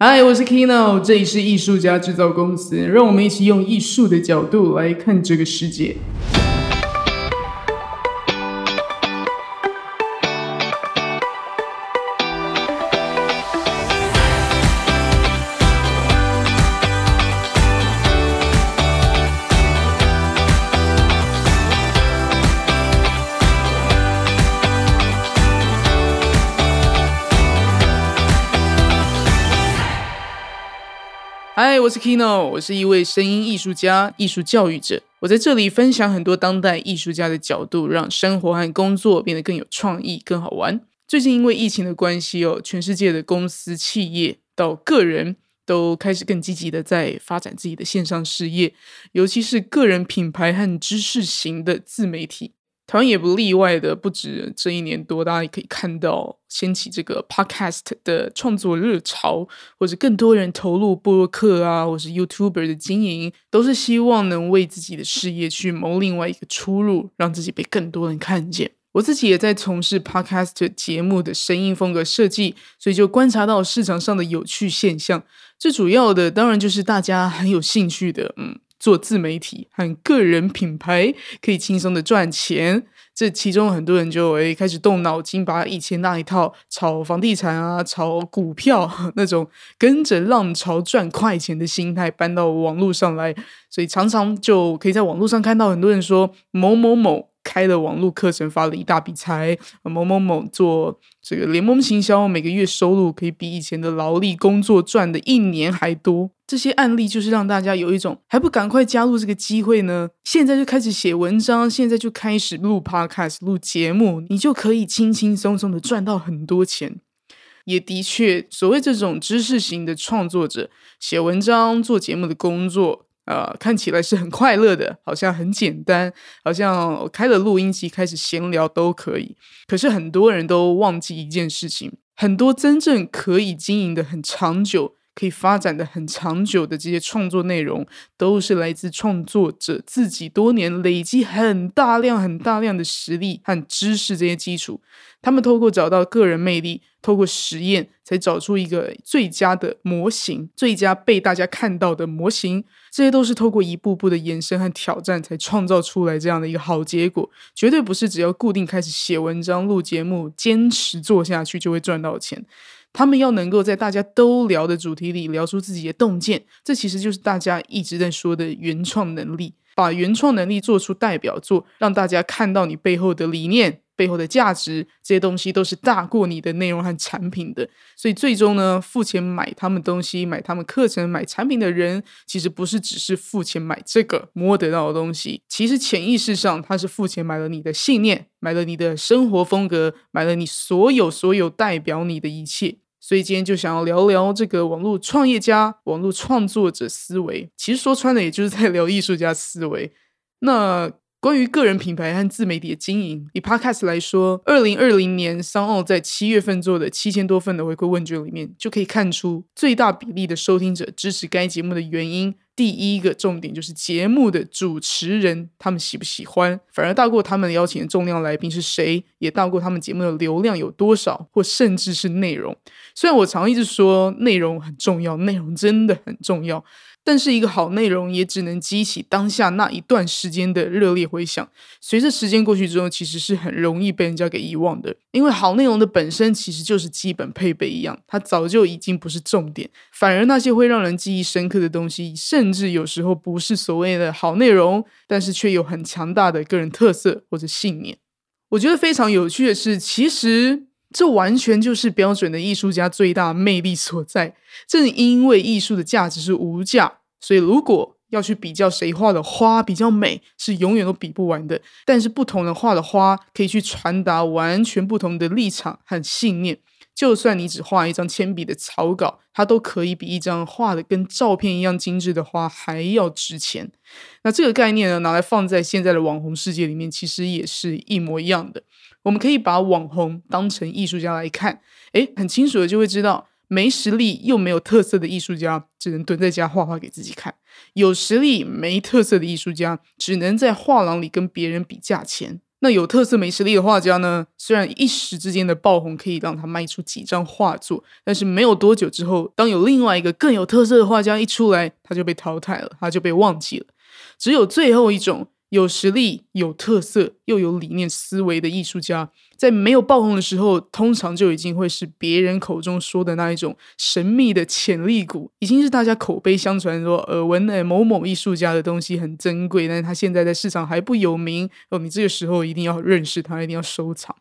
嗨，我是 Kino，这里是艺术家制造公司，让我们一起用艺术的角度来看这个世界。嗨，我是 Kino，我是一位声音艺术家、艺术教育者。我在这里分享很多当代艺术家的角度，让生活和工作变得更有创意、更好玩。最近因为疫情的关系哦，全世界的公司、企业到个人都开始更积极的在发展自己的线上事业，尤其是个人品牌和知识型的自媒体。台湾也不例外的，不止这一年多，大家也可以看到掀起这个 podcast 的创作热潮，或者更多人投入播客啊，或是 YouTuber 的经营，都是希望能为自己的事业去谋另外一个出路，让自己被更多人看见。我自己也在从事 podcast 节目的声音风格设计，所以就观察到市场上的有趣现象。最主要的，当然就是大家很有兴趣的，嗯。做自媒体和个人品牌可以轻松的赚钱，这其中很多人就诶开始动脑筋，把以前那一套炒房地产啊、炒股票那种跟着浪潮赚快钱的心态搬到网络上来，所以常常就可以在网络上看到很多人说某某某。开了网络课程，发了一大笔财。某某某做这个联盟行销，每个月收入可以比以前的劳力工作赚的一年还多。这些案例就是让大家有一种还不赶快加入这个机会呢？现在就开始写文章，现在就开始录 podcast 录节目，你就可以轻轻松松的赚到很多钱。也的确，所谓这种知识型的创作者，写文章、做节目的工作。呃，看起来是很快乐的，好像很简单，好像开了录音机开始闲聊都可以。可是很多人都忘记一件事情，很多真正可以经营的很长久。可以发展的很长久的这些创作内容，都是来自创作者自己多年累积很大量、很大量的实力和知识这些基础。他们透过找到个人魅力，透过实验，才找出一个最佳的模型，最佳被大家看到的模型。这些都是透过一步步的延伸和挑战，才创造出来这样的一个好结果。绝对不是只要固定开始写文章、录节目，坚持做下去就会赚到钱。他们要能够在大家都聊的主题里聊出自己的洞见，这其实就是大家一直在说的原创能力。把原创能力做出代表作，让大家看到你背后的理念、背后的价值，这些东西都是大过你的内容和产品的。所以最终呢，付钱买他们东西、买他们课程、买产品的人，其实不是只是付钱买这个摸得到的东西，其实潜意识上他是付钱买了你的信念，买了你的生活风格，买了你所有所有代表你的一切。所以今天就想要聊聊这个网络创业家、网络创作者思维。其实说穿了，也就是在聊艺术家思维。那关于个人品牌和自媒体的经营，以 Podcast 来说，二零二零年商奥在七月份做的七千多份的回馈问卷里面，就可以看出最大比例的收听者支持该节目的原因。第一个重点就是节目的主持人他们喜不喜欢，反而大过他们邀请的重量来宾是谁，也大过他们节目的流量有多少，或甚至是内容。虽然我常一直说内容很重要，内容真的很重要。但是一个好内容也只能激起当下那一段时间的热烈回响，随着时间过去之后，其实是很容易被人家给遗忘的。因为好内容的本身其实就是基本配备一样，它早就已经不是重点，反而那些会让人记忆深刻的东西，甚至有时候不是所谓的好内容，但是却有很强大的个人特色或者信念。我觉得非常有趣的是，其实。这完全就是标准的艺术家最大魅力所在。正因为艺术的价值是无价，所以如果要去比较谁画的花比较美，是永远都比不完的。但是不同的画的花，可以去传达完全不同的立场和信念。就算你只画一张铅笔的草稿，它都可以比一张画的跟照片一样精致的花还要值钱。那这个概念呢，拿来放在现在的网红世界里面，其实也是一模一样的。我们可以把网红当成艺术家来看，诶，很清楚的就会知道，没实力又没有特色的艺术家，只能蹲在家画画给自己看；有实力没特色的艺术家，只能在画廊里跟别人比价钱。那有特色、没实力的画家呢？虽然一时之间的爆红可以让他卖出几张画作，但是没有多久之后，当有另外一个更有特色的画家一出来，他就被淘汰了，他就被忘记了。只有最后一种有实力、有特色又有理念思维的艺术家。在没有爆红的时候，通常就已经会是别人口中说的那一种神秘的潜力股，已经是大家口碑相传说耳闻的某某艺术家的东西很珍贵，但是他现在在市场还不有名哦，你这个时候一定要认识他，一定要收藏。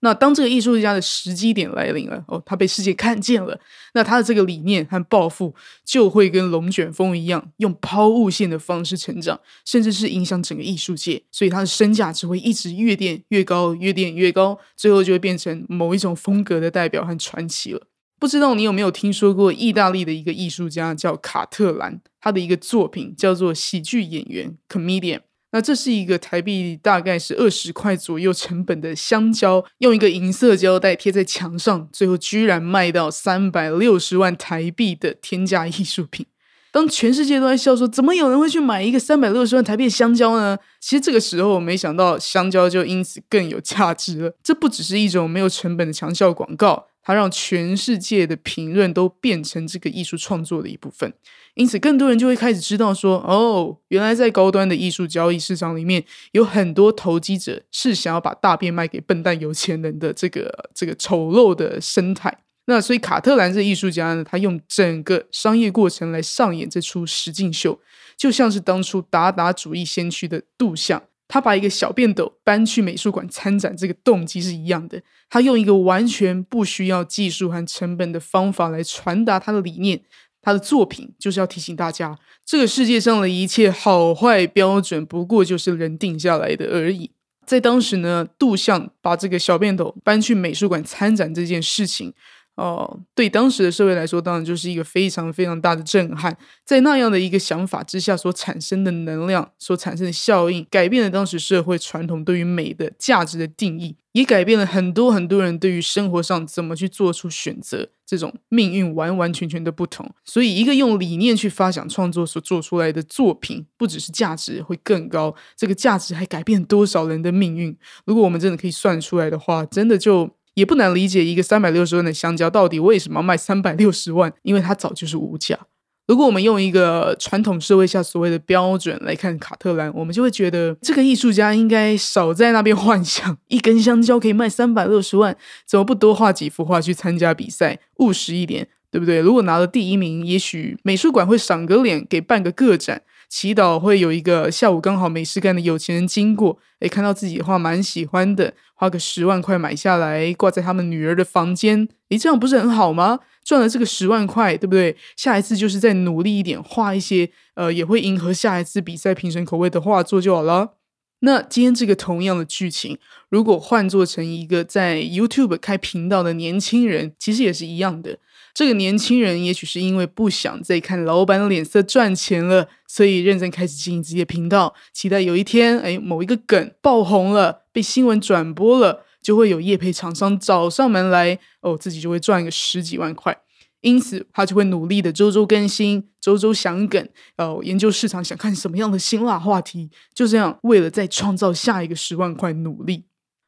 那当这个艺术家的时机点来临了，哦，他被世界看见了，那他的这个理念和抱负就会跟龙卷风一样，用抛物线的方式成长，甚至是影响整个艺术界，所以他的身价只会一直越垫越高，越垫越高。最后就会变成某一种风格的代表和传奇了。不知道你有没有听说过意大利的一个艺术家叫卡特兰，他的一个作品叫做喜剧演员 （comedian）。那这是一个台币大概是二十块左右成本的香蕉，用一个银色胶带贴在墙上，最后居然卖到三百六十万台币的天价艺术品。当全世界都在笑说，怎么有人会去买一个三百六十万台币香蕉呢？其实这个时候，我没想到香蕉就因此更有价值了。这不只是一种没有成本的强效广告，它让全世界的评论都变成这个艺术创作的一部分。因此，更多人就会开始知道说，哦，原来在高端的艺术交易市场里面，有很多投机者是想要把大便卖给笨蛋有钱人的这个这个丑陋的生态。那所以卡特兰这艺术家呢，他用整个商业过程来上演这出实境秀，就像是当初达达主义先驱的杜象，他把一个小便斗搬去美术馆参展，这个动机是一样的。他用一个完全不需要技术和成本的方法来传达他的理念，他的作品就是要提醒大家，这个世界上的一切好坏标准不过就是人定下来的而已。在当时呢，杜象把这个小便斗搬去美术馆参展这件事情。哦，对当时的社会来说，当然就是一个非常非常大的震撼。在那样的一个想法之下所产生的能量，所产生的效应，改变了当时社会传统对于美的价值的定义，也改变了很多很多人对于生活上怎么去做出选择，这种命运完完全全的不同。所以，一个用理念去发想创作所做出来的作品，不只是价值会更高，这个价值还改变多少人的命运。如果我们真的可以算出来的话，真的就。也不难理解，一个三百六十万的香蕉到底为什么卖三百六十万？因为它早就是无价。如果我们用一个传统社会下所谓的标准来看卡特兰，我们就会觉得这个艺术家应该少在那边幻想一根香蕉可以卖三百六十万，怎么不多画几幅画去参加比赛，务实一点，对不对？如果拿了第一名，也许美术馆会赏个脸，给办个个展。祈祷会有一个下午刚好没事干的有钱人经过，诶，看到自己的画蛮喜欢的，花个十万块买下来挂在他们女儿的房间，诶，这样不是很好吗？赚了这个十万块，对不对？下一次就是再努力一点，画一些呃，也会迎合下一次比赛评审口味的画作就好了。那今天这个同样的剧情，如果换做成一个在 YouTube 开频道的年轻人，其实也是一样的。这个年轻人也许是因为不想再看老板的脸色赚钱了，所以认真开始经营自己的频道，期待有一天，哎，某一个梗爆红了，被新闻转播了，就会有业配厂商找上门来，哦，自己就会赚个十几万块。因此，他就会努力的周周更新，周周想梗，哦，研究市场，想看什么样的辛辣话题，就这样，为了再创造下一个十万块努力。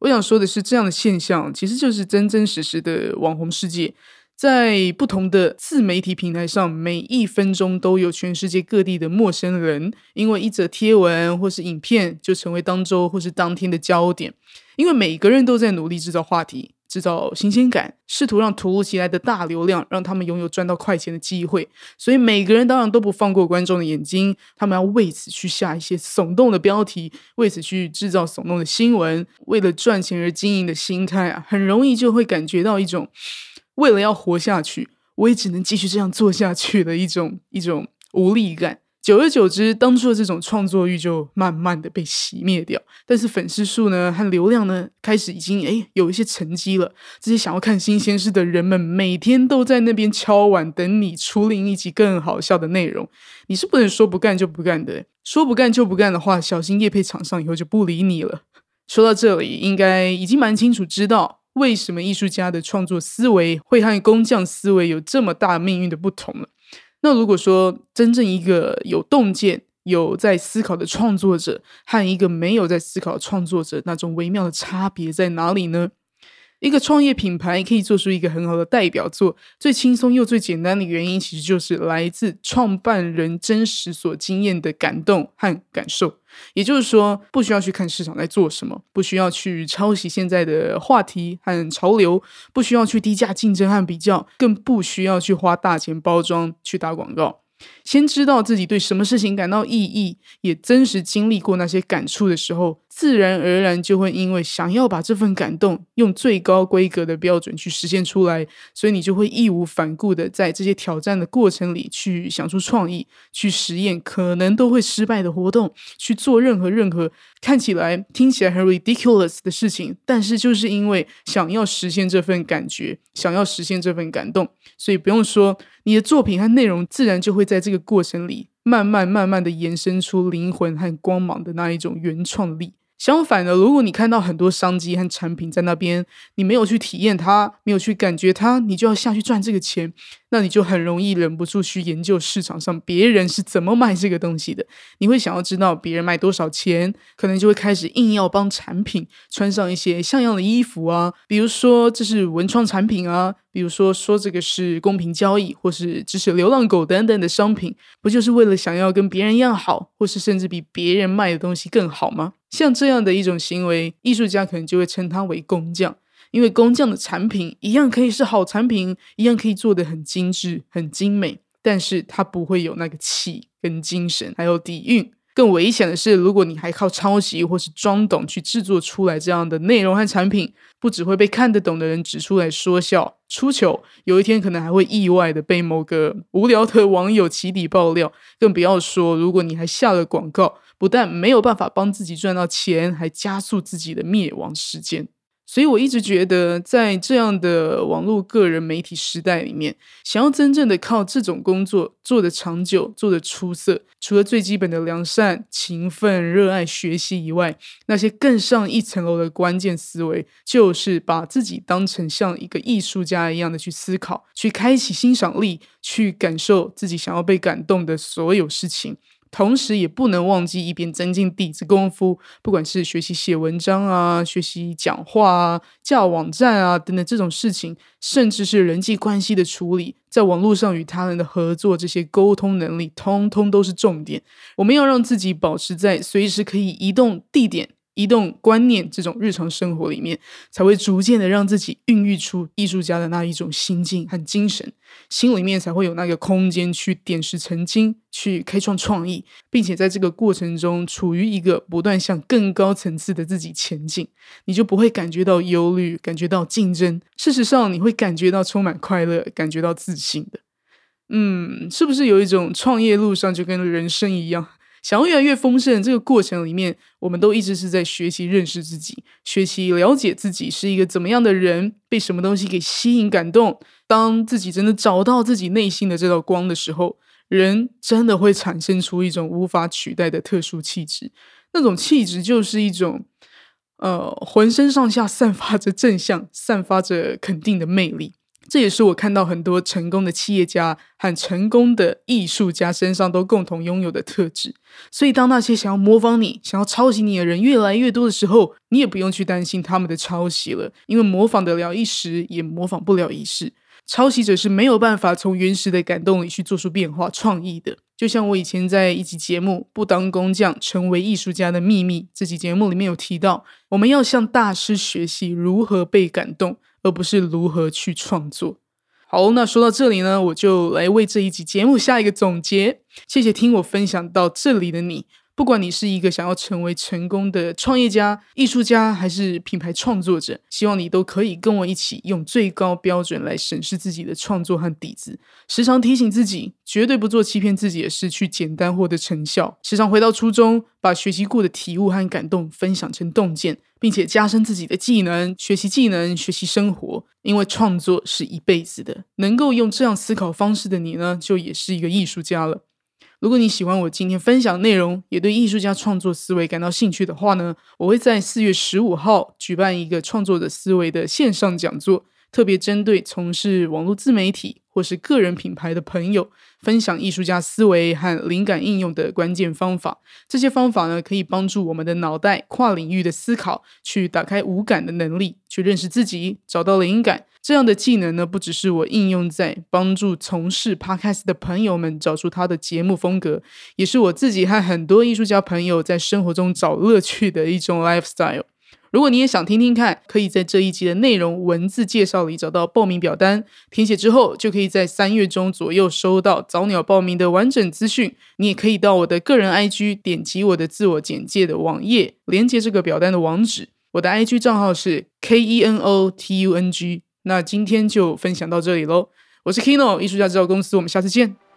我想说的是，这样的现象其实就是真真实实的网红世界。在不同的自媒体平台上，每一分钟都有全世界各地的陌生人，因为一则贴文或是影片，就成为当周或是当天的焦点。因为每个人都在努力制造话题，制造新鲜感，试图让突如其来的大流量让他们拥有赚到快钱的机会。所以每个人当然都不放过观众的眼睛，他们要为此去下一些耸动的标题，为此去制造耸动的新闻。为了赚钱而经营的心态啊，很容易就会感觉到一种。为了要活下去，我也只能继续这样做下去的一种一种无力感。久而久之，当初的这种创作欲就慢慢的被熄灭掉。但是粉丝数呢和流量呢，开始已经诶有一些沉积了。这些想要看新鲜事的人们，每天都在那边敲碗，等你出另一集更好笑的内容。你是不能说不干就不干的，说不干就不干的话，小心叶配厂商以后就不理你了。说到这里，应该已经蛮清楚知道。为什么艺术家的创作思维会和工匠思维有这么大命运的不同呢？那如果说真正一个有洞见、有在思考的创作者和一个没有在思考的创作者那种微妙的差别在哪里呢？一个创业品牌可以做出一个很好的代表作，最轻松又最简单的原因，其实就是来自创办人真实所经验的感动和感受。也就是说，不需要去看市场在做什么，不需要去抄袭现在的话题和潮流，不需要去低价竞争和比较，更不需要去花大钱包装去打广告。先知道自己对什么事情感到意义，也真实经历过那些感触的时候，自然而然就会因为想要把这份感动用最高规格的标准去实现出来，所以你就会义无反顾的在这些挑战的过程里去想出创意，去实验可能都会失败的活动，去做任何任何看起来、听起来很 ridiculous 的事情。但是就是因为想要实现这份感觉，想要实现这份感动，所以不用说。你的作品和内容自然就会在这个过程里，慢慢慢慢的延伸出灵魂和光芒的那一种原创力。相反的，如果你看到很多商机和产品在那边，你没有去体验它，没有去感觉它，你就要下去赚这个钱。那你就很容易忍不住去研究市场上别人是怎么卖这个东西的，你会想要知道别人卖多少钱，可能就会开始硬要帮产品穿上一些像样的衣服啊，比如说这是文创产品啊，比如说说这个是公平交易，或是支持流浪狗等等的商品，不就是为了想要跟别人一样好，或是甚至比别人卖的东西更好吗？像这样的一种行为，艺术家可能就会称它为工匠。因为工匠的产品一样可以是好产品，一样可以做的很精致、很精美，但是它不会有那个气、跟精神，还有底蕴。更危险的是，如果你还靠抄袭或是装懂去制作出来这样的内容和产品，不只会被看得懂的人指出来说笑、出糗，有一天可能还会意外的被某个无聊的网友起底爆料。更不要说，如果你还下了广告，不但没有办法帮自己赚到钱，还加速自己的灭亡时间。所以，我一直觉得，在这样的网络个人媒体时代里面，想要真正的靠这种工作做的长久、做的出色，除了最基本的良善、勤奋、热爱学习以外，那些更上一层楼的关键思维，就是把自己当成像一个艺术家一样的去思考，去开启欣赏力，去感受自己想要被感动的所有事情。同时，也不能忘记一边增进底子功夫，不管是学习写文章啊、学习讲话啊、架网站啊等等这种事情，甚至是人际关系的处理，在网络上与他人的合作，这些沟通能力，通通都是重点。我们要让自己保持在随时可以移动地点。移动观念这种日常生活里面，才会逐渐的让自己孕育出艺术家的那一种心境和精神，心里面才会有那个空间去点石成金，去开创创意，并且在这个过程中处于一个不断向更高层次的自己前进，你就不会感觉到忧虑，感觉到竞争。事实上，你会感觉到充满快乐，感觉到自信的。嗯，是不是有一种创业路上就跟人生一样？想要越来越丰盛，这个过程里面，我们都一直是在学习认识自己，学习了解自己是一个怎么样的人，被什么东西给吸引感动。当自己真的找到自己内心的这道光的时候，人真的会产生出一种无法取代的特殊气质。那种气质就是一种，呃，浑身上下散发着正向、散发着肯定的魅力。这也是我看到很多成功的企业家和成功的艺术家身上都共同拥有的特质。所以，当那些想要模仿你、想要抄袭你的人越来越多的时候，你也不用去担心他们的抄袭了，因为模仿得了一时，也模仿不了一世。抄袭者是没有办法从原始的感动里去做出变化、创意的。就像我以前在一集节目《不当工匠，成为艺术家的秘密》这集节目里面有提到，我们要向大师学习如何被感动。而不是如何去创作。好，那说到这里呢，我就来为这一集节目下一个总结。谢谢听我分享到这里的你。不管你是一个想要成为成功的创业家、艺术家，还是品牌创作者，希望你都可以跟我一起用最高标准来审视自己的创作和底子，时常提醒自己，绝对不做欺骗自己的事，去简单获得成效。时常回到初衷，把学习过的体悟和感动分享成洞见，并且加深自己的技能，学习技能，学习生活。因为创作是一辈子的，能够用这样思考方式的你呢，就也是一个艺术家了。如果你喜欢我今天分享内容，也对艺术家创作思维感到兴趣的话呢，我会在四月十五号举办一个创作者思维的线上讲座，特别针对从事网络自媒体或是个人品牌的朋友，分享艺术家思维和灵感应用的关键方法。这些方法呢，可以帮助我们的脑袋跨领域的思考，去打开五感的能力，去认识自己，找到灵感。这样的技能呢，不只是我应用在帮助从事 podcast 的朋友们找出他的节目风格，也是我自己和很多艺术家朋友在生活中找乐趣的一种 lifestyle。如果你也想听听看，可以在这一集的内容文字介绍里找到报名表单，填写之后就可以在三月中左右收到早鸟报名的完整资讯。你也可以到我的个人 IG 点击我的自我简介的网页，连接这个表单的网址。我的 IG 账号是 K E N O T U N G。那今天就分享到这里喽，我是 Kino 艺术家制造公司，我们下次见。